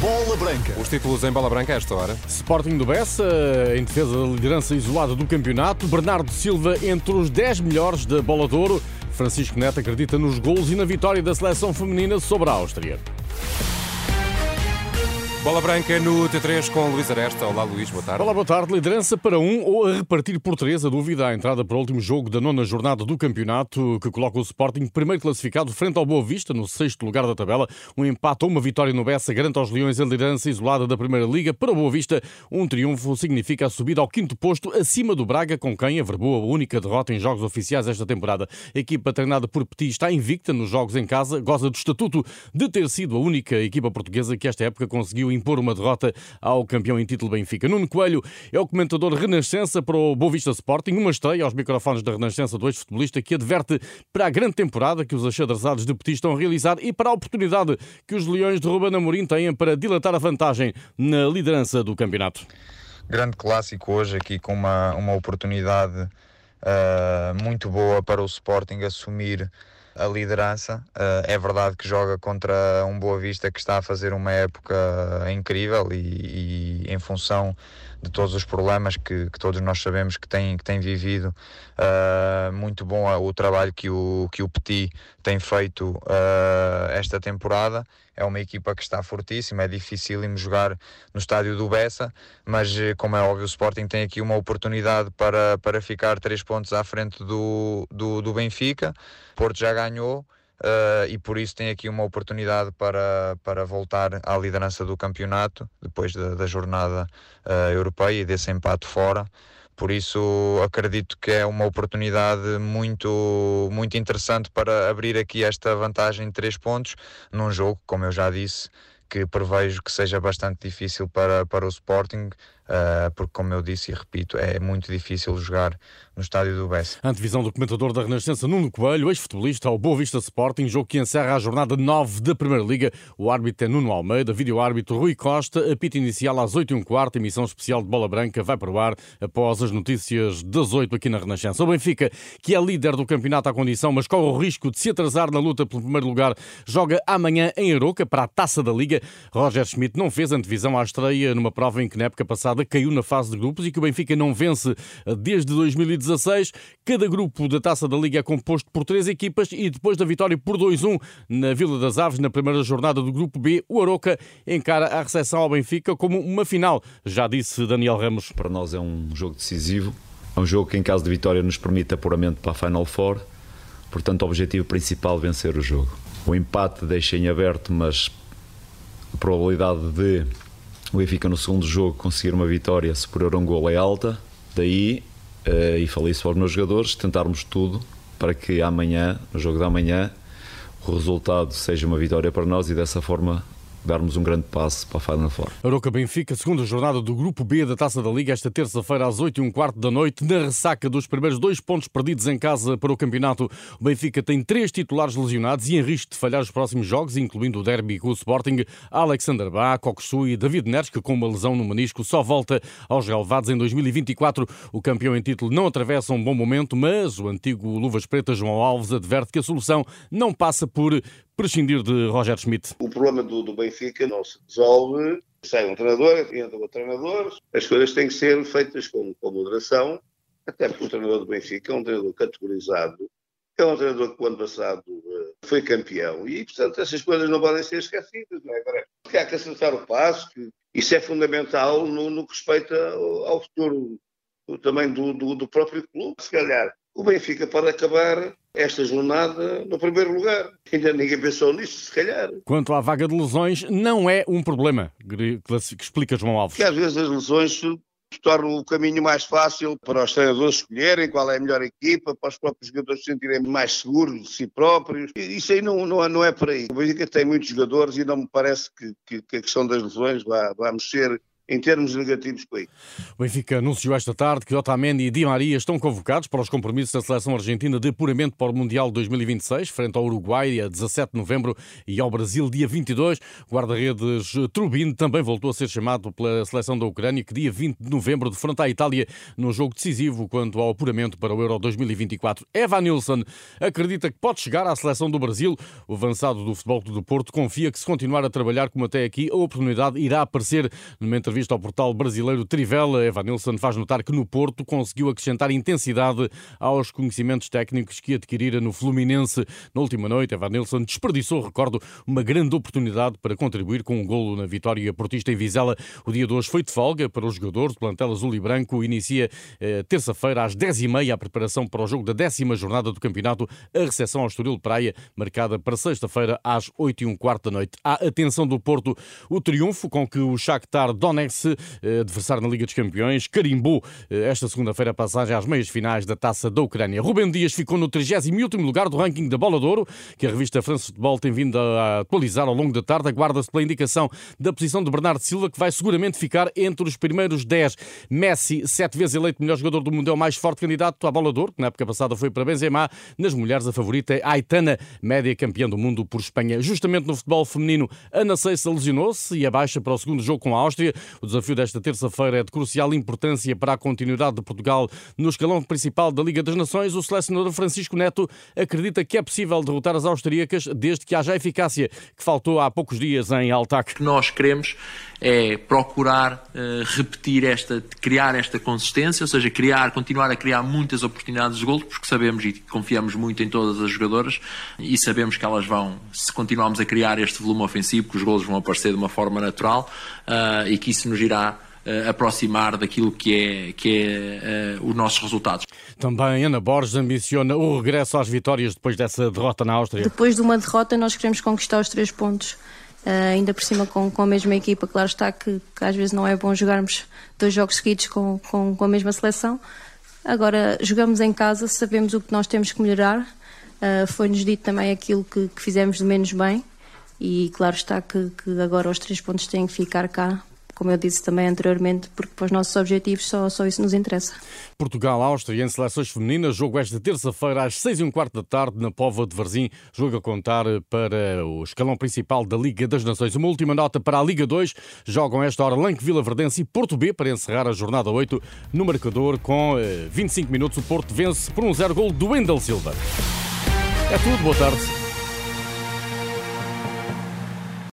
Bola Branca. Os títulos em bola branca a esta hora. Sporting do Bessa, em defesa da liderança isolada do campeonato. Bernardo Silva entre os 10 melhores da bola de ouro. Francisco Neto acredita nos gols e na vitória da seleção feminina sobre a Áustria. Bola branca no T3 com Luís Aresta. Olá, Luís, boa tarde. Olá, boa tarde. Liderança para um ou a repartir por três a dúvida à entrada para o último jogo da nona jornada do campeonato, que coloca o Sporting primeiro classificado frente ao Boa Vista, no sexto lugar da tabela. Um empate ou uma vitória no Bessa garante aos Leões a liderança isolada da Primeira Liga. Para o Boa Vista, um triunfo significa a subida ao quinto posto, acima do Braga, com quem averbou a única derrota em jogos oficiais esta temporada. A equipa treinada por Petit está invicta nos jogos em casa, goza do estatuto de ter sido a única equipa portuguesa que esta época conseguiu impor uma derrota ao campeão em título Benfica. Nuno Coelho é o comentador Renascença para o Boa Vista Sporting, uma estreia aos microfones da Renascença do ex-futebolista que adverte para a grande temporada que os achadrezados de Petit estão a realizar e para a oportunidade que os Leões de Ruben Amorim têm para dilatar a vantagem na liderança do campeonato. Grande clássico hoje aqui com uma, uma oportunidade uh, muito boa para o Sporting assumir a liderança. Uh, é verdade que joga contra um Boa Vista que está a fazer uma época incrível e, e em função de todos os problemas que, que, todos nós sabemos que tem, que tem vivido. Uh, muito bom o trabalho que o, que o Petit tem feito uh, esta temporada. É uma equipa que está fortíssima, é difícil jogar no estádio do Bessa, mas como é óbvio, o Sporting tem aqui uma oportunidade para, para ficar três pontos à frente do, do, do Benfica. Porto já ganhou. Uh, e por isso tem aqui uma oportunidade para, para voltar à liderança do campeonato depois da, da jornada uh, europeia e desse empate fora. Por isso acredito que é uma oportunidade muito, muito interessante para abrir aqui esta vantagem de três pontos num jogo, como eu já disse, que prevejo que seja bastante difícil para, para o Sporting, uh, porque, como eu disse e repito, é muito difícil jogar no estádio do Bessa. Antevisão do comentador da Renascença Nuno Coelho, ex-futebolista ao Boa Vista Sporting, jogo que encerra a jornada 9 da Primeira Liga. O árbitro é Nuno Almeida, vídeo-árbitro Rui Costa, apito inicial às 8 h quarto, emissão especial de Bola Branca, vai para o ar após as notícias das 8 aqui na Renascença. O Benfica, que é líder do campeonato à condição, mas corre o risco de se atrasar na luta pelo primeiro lugar, joga amanhã em Aroca para a Taça da Liga. Roger Schmidt não fez antevisão à estreia numa prova em que na época passada caiu na fase de grupos e que o Benfica não vence desde 2016. Cada grupo da Taça da Liga é composto por três equipas e depois da vitória por 2-1 na Vila das Aves na primeira jornada do grupo B, o Aroca encara a recepção ao Benfica como uma final, já disse Daniel Ramos. Para nós é um jogo decisivo, é um jogo que em caso de vitória nos permite apuramento para a Final Four, portanto o objetivo principal é vencer o jogo. O empate deixa em aberto, mas a probabilidade de o Benfica no segundo jogo conseguir uma vitória superior a um gol é alta. Daí, uh, e falei isso para os meus jogadores, tentarmos tudo para que amanhã, no jogo da manhã, o resultado seja uma vitória para nós e dessa forma darmos um grande passo para a Final Four. Aroca Benfica, segunda jornada do Grupo B da Taça da Liga, esta terça-feira às 8 e um quarto da noite, na ressaca dos primeiros dois pontos perdidos em casa para o campeonato. O Benfica tem três titulares lesionados e em risco de falhar os próximos jogos, incluindo o derby com o Sporting, Alexander Bá, Koksui e David Neres, que com uma lesão no menisco só volta aos relevados em 2024. O campeão em título não atravessa um bom momento, mas o antigo Luvas Pretas João Alves adverte que a solução não passa por prescindir de Roger Schmidt? O problema do, do Benfica não se resolve. Sai um treinador, entra outro treinador. As coisas têm que ser feitas com, com moderação, até porque o treinador do Benfica é um treinador categorizado. É um treinador que o ano passado uh, foi campeão e, portanto, essas coisas não podem ser esquecidas. Não é? Agora, há que acertar o passo, que isso é fundamental no, no que respeita ao, ao futuro também do, do, do próprio clube. Se calhar o Benfica pode acabar esta jornada no primeiro lugar. Ainda ninguém pensou nisso, se calhar. Quanto à vaga de lesões, não é um problema, que explica João Alves. Que às vezes as lesões tornam o caminho mais fácil para os treinadores escolherem qual é a melhor equipa, para os próprios jogadores se sentirem mais seguros de si próprios. Isso aí não, não, não é por aí. O Benfica tem muitos jogadores e não me parece que, que, que a questão das lesões vá, vá mexer em termos negativos com isso. O Benfica anunciou esta tarde que Otamendi e Di Maria estão convocados para os compromissos da seleção argentina de apuramento para o Mundial 2026, frente ao Uruguai a 17 de novembro e ao Brasil dia 22. O guarda-redes Trubin também voltou a ser chamado pela seleção da Ucrânia, que dia 20 de novembro defronta a Itália no jogo decisivo quanto ao apuramento para o Euro 2024. Eva Nilsson acredita que pode chegar à seleção do Brasil. O avançado do Futebol do Porto confia que se continuar a trabalhar como até aqui, a oportunidade irá aparecer numa entrevista entrevista ao portal brasileiro Trivela, Evanilson faz notar que no Porto conseguiu acrescentar intensidade aos conhecimentos técnicos que adquirira no Fluminense. Na última noite, Evanilson desperdiçou, recordo, uma grande oportunidade para contribuir com um golo na vitória portista em Vizela. O dia de hoje foi de folga para os jogadores do plantel azul e branco. Inicia eh, terça-feira às 10h30 a preparação para o jogo da décima jornada do campeonato, a recepção ao Estoril Praia, marcada para sexta-feira às 8h15 da noite. À atenção do Porto, o triunfo com que o Shakhtar Donetsk Fluminense, eh, adversário na Liga dos Campeões, carimbou eh, esta segunda-feira passagem às meias finais da Taça da Ucrânia. Rubem Dias ficou no 38 lugar do ranking da Bola de Ouro, que a revista France Futebol tem vindo a atualizar ao longo da tarde. Aguarda-se pela indicação da posição de Bernardo Silva, que vai seguramente ficar entre os primeiros 10. Messi, sete vezes eleito melhor jogador do mundo, é o mais forte candidato à Bola de Ouro, que na época passada foi para Benzema. Nas mulheres, a favorita é Aitana, média campeã do mundo por Espanha. Justamente no futebol feminino, Ana Seissa lesionou-se e abaixa para o segundo jogo com a Áustria. O desafio desta terça-feira é de crucial importância para a continuidade de Portugal no escalão principal da Liga das Nações. O selecionador Francisco Neto acredita que é possível derrotar as austríacas desde que haja eficácia que faltou há poucos dias em Altac. O que nós queremos é procurar uh, repetir esta, criar esta consistência, ou seja, criar, continuar a criar muitas oportunidades de gol, porque sabemos e confiamos muito em todas as jogadoras e sabemos que elas vão, se continuarmos a criar este volume ofensivo, que os golos vão aparecer de uma forma natural uh, e que isso nos irá uh, aproximar daquilo que é, que é os nossos resultados. Também Ana Borges ambiciona o regresso às vitórias depois dessa derrota na Áustria. Depois de uma derrota, nós queremos conquistar os três pontos. Uh, ainda por cima com, com a mesma equipa, claro está que, que, às vezes não é bom jogarmos dois jogos seguidos com, com, com, a mesma seleção. Agora, jogamos em casa, sabemos o que nós temos que melhorar. Uh, Foi-nos dito também aquilo que, que, fizemos de menos bem. E claro está que, que agora os três pontos têm que ficar cá como eu disse também anteriormente, porque para os nossos objetivos só, só isso nos interessa. Portugal-Áustria em seleções femininas, jogo esta terça-feira às seis e um quarto da tarde na Pova de Varzim, jogo a contar para o escalão principal da Liga das Nações. Uma última nota para a Liga 2, jogam esta hora Lanque Vila Verdense e Porto B para encerrar a jornada 8 no marcador com 25 eh, minutos o Porto vence por um zero gol do Wendel Silva. É tudo, boa tarde.